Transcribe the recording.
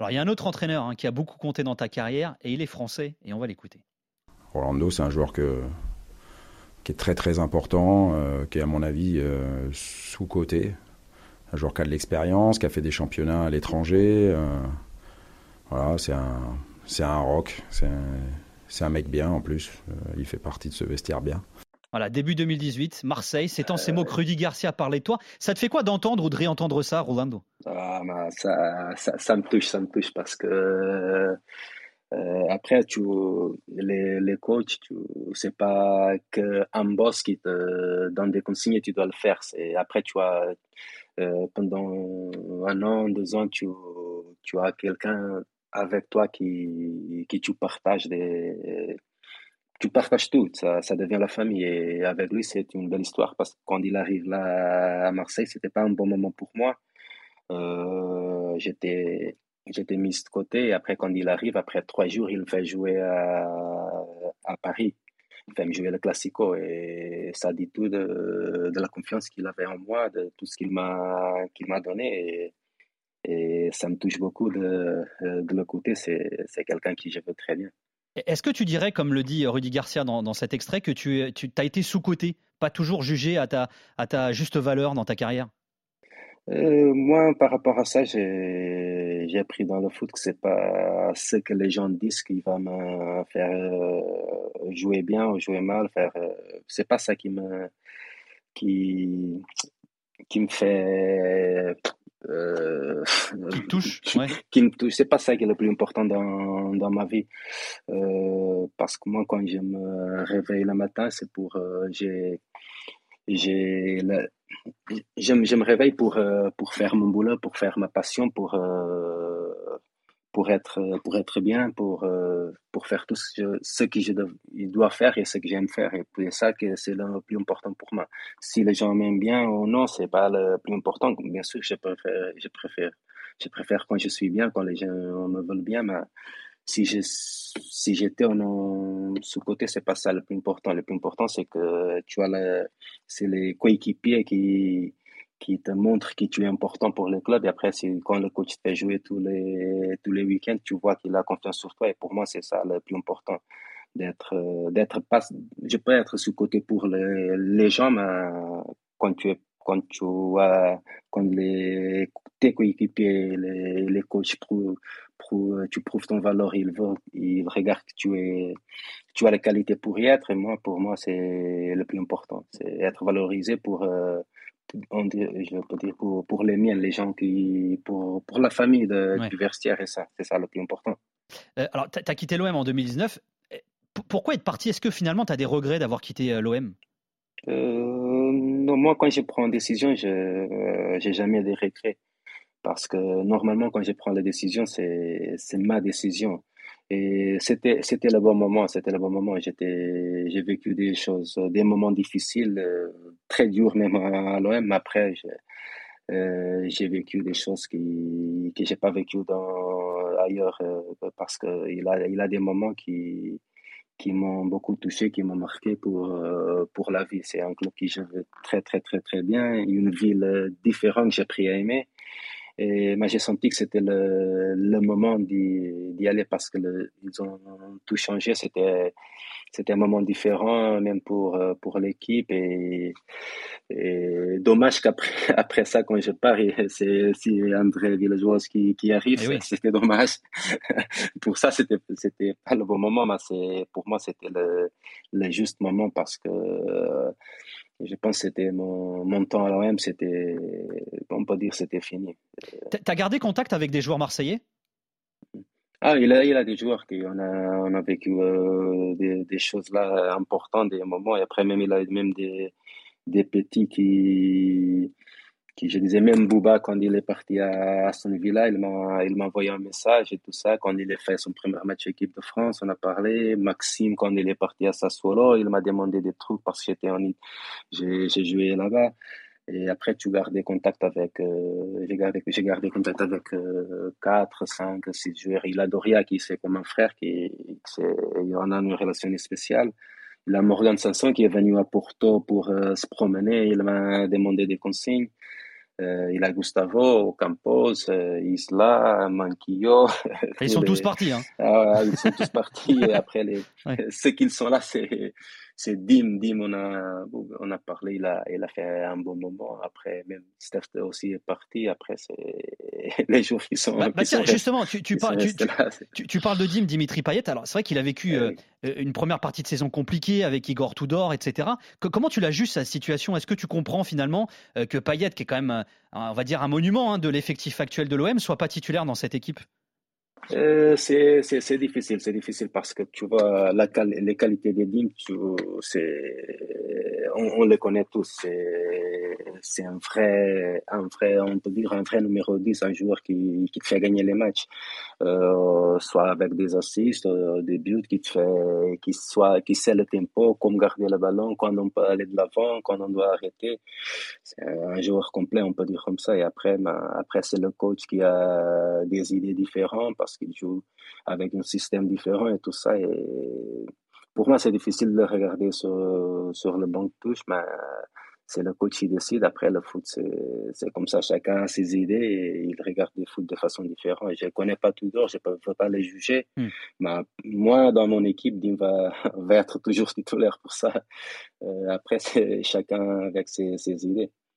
Alors il y a un autre entraîneur hein, qui a beaucoup compté dans ta carrière et il est français et on va l'écouter. Rolando, c'est un joueur qui est très très important, euh, qui est à mon avis sous-coté. Un joueur qui a de l'expérience, qui a fait des championnats à l'étranger. voilà, c'est un, c'est un rock, c'est un, un, mec bien en plus. il fait partie de ce vestiaire bien. Voilà, début 2018, Marseille, c'est en ces mots que Rudy Garcia parlait de toi. Ça te fait quoi d'entendre ou de réentendre ça, Rolando ah, ça, ça, me touche, ça me touche parce que euh, après, tu, les, les coachs, c'est pas qu'un boss qui te donne des consignes et tu dois le faire. C'est, après, tu as, euh, pendant un an, deux ans, tu, tu as quelqu'un avec toi qui, qui tu partages des tu partages tout, ça, ça, devient la famille. Et avec lui, c'est une belle histoire parce que quand il arrive là à Marseille, c'était pas un bon moment pour moi. Euh, j'étais, j'étais mis de côté. Et après, quand il arrive, après trois jours, il me fait jouer à, à Paris. Il fait me jouer le Classico. Et ça dit tout de, de la confiance qu'il avait en moi, de tout ce qu'il m'a, qu'il m'a donné. Et, et, ça me touche beaucoup de, de le. C'est, c'est quelqu'un qui je veux très bien. Est-ce que tu dirais, comme le dit Rudy Garcia dans, cet extrait, que tu, as été sous-coté, pas toujours jugé à ta, juste valeur dans ta carrière? Euh, Moi, par rapport à ça, j'ai appris dans le foot que c'est pas ce que les gens disent qui va me faire euh, jouer bien ou jouer mal. Faire, euh, c'est pas ça qui me fait euh, qui touche, ouais. qui me touche. C'est pas ça qui est le plus important dans, dans ma vie. Euh, parce que moi, quand je me réveille le matin, c'est pour. Euh, j'ai, j'ai je, je, me réveille pour, pour faire mon boulot, pour faire ma passion, pour, pour être, pour être bien, pour, euh, pour faire tout ce, ce que je dois, faire et ce que j'aime faire. Et c'est ça que c'est le plus important pour moi. Si les gens m'aiment bien ou non, c'est pas le plus important. Bien sûr, je préfère, je préfère, je préfère quand je suis bien, quand les gens me veulent bien, mais si je, si j'étais en, ce côté, c'est pas ça le plus important. Le plus important, c'est que tu as c'est les coéquipiers qui, qui te montre que tu es important pour le club. Et après, quand le coach te fait jouer tous les, tous les week-ends, tu vois qu'il a confiance sur toi. Et pour moi, c'est ça le plus important. D'être, euh, d'être pas, je peux être sous-côté pour les, les gens, mais quand tu es, quand tu as, quand les, tes coéquipiers, les, les coachs tu prouves ton valeur, ils, ils regardent que tu es, tu as les qualités pour y être. Et moi, pour moi, c'est le plus important. C'est être valorisé pour, euh, je peux dire pour, pour, les miens, les gens qui, pour, pour la famille de, du vestiaire et ça, c'est ça le plus important. Euh, alors, tu as, quitté l'OM en 2019. Pourquoi être parti? Est-ce que finalement tu as des regrets d'avoir quitté euh, l'OM euh, Non, moi quand je prends une décision, je n'ai jamais des regrets. Parce que normalement, quand je prends la décision, c'est ma décision. Et c'était, c'était le bon moment, c'était le bon moment. J'étais, j'ai vécu des choses, des moments difficiles, euh, très durs même à, l'OM, après, euh, j'ai vécu des choses qui, que j'ai pas vécu dans, ailleurs, euh, parce que il a, il a des moments qui, qui m'ont beaucoup touché, qui m'ont marqué pour, pour la vie. C'est un club qui je veux très, très, très, très bien, une ville différente que j'ai pris à aimer. Et j'ai senti que c'était le, le, moment d'y aller parce que ils ont tout changé. C'était c'était un moment différent même pour pour l'équipe et, et, dommage qu'après après ça quand je pars c'est André Villageois qui, qui arrive. Eh c'était dommage. Pour ça c'était c'était pas le bon moment mais c'est pour moi c'était le, le juste moment parce que je pense que c'était mon, mon, temps à l'OM, c'était, on peut dire, c'était fini. Tu as gardé contact avec des joueurs marseillais? Ah, il a, il a des joueurs qui on a, on a vécu euh, des, des, choses là importantes, des moments, et après même il a même des, des petits qui je disais même Bouba, quand il est parti à Aston Villa, il m'a, il m'a envoyé un message et tout ça. Quand il a fait son premier match équipe de France, on a parlé. Maxime, quand il est parti à Sassuolo, il m'a demandé des trucs parce que j'étais en, j'ai, j'ai joué là-bas. Et après, tu gardes des contacts avec, euh, j'ai gardé, j'ai gardé contact avec euh, 4, 5, 6 joueurs. Il a Doria qui c'est comme un frère, qui, c'est, il en a une relation spéciale. Il a Morgan Sanson qui est venu à Porto pour euh, se promener. Il m'a demandé des consignes. Euh, il a Gustavo, Campos, Isla, Manquillo. Ils sont tous partis. Hein. Ah, ils sont tous partis. et après, les... ceux qui sont là, c'est c'est Dim. Dim, on a, on a parlé, il a, il a fait un bon moment. Après, même Steph aussi est parti. Après, c'est les jours qui sont. Bah, bah justement, tu, tu, parles, tu, tu, parles de Dim, Dimitri Payet. Alors, c'est vrai qu'il a vécu euh, euh, une première partie de saison compliquée avec Igor Tudor, etc. comment tu l'ajustes cette situation? Est-ce que tu comprends finalement euh, que Payet, qui est quand même, on va dire, un monument hein, de l'effectif actuel de l'OM, soit pas titulaire dans cette équipe? Euh, c'est difficile, c'est difficile parce que tu vois la, les qualités des dîmes, c'est on, on, les connaît tous. Un vrai, un vrai, on peut dire un vrai numéro 10, un joueur qui, qui te fait gagner les matchs, euh, soit avec des assists, euh, des buts, qui te fait, qui soit, qui sait le tempo, comme garder le ballon, quand on peut aller de l'avant, quand on doit arrêter. C'est un joueur complet, on peut dire comme ça. Et après, ben, après c'est le coach qui a des idées différentes parce qu'il joue avec un système différent et tout ça. Et pour moi, c'est difficile de regarder sur, sur le banc de touche, mais c'est le coach qui décide. Après, le foot, c'est comme ça. Chacun a ses idées et il regarde le foot de façon différente. Je ne connais pas tout d'or, je ne peux pas les juger. Hmm. Mais moi, dans mon équipe, Dim va, va être toujours titulaire pour ça. Euh, après, c'est chacun avec ses, ses idées.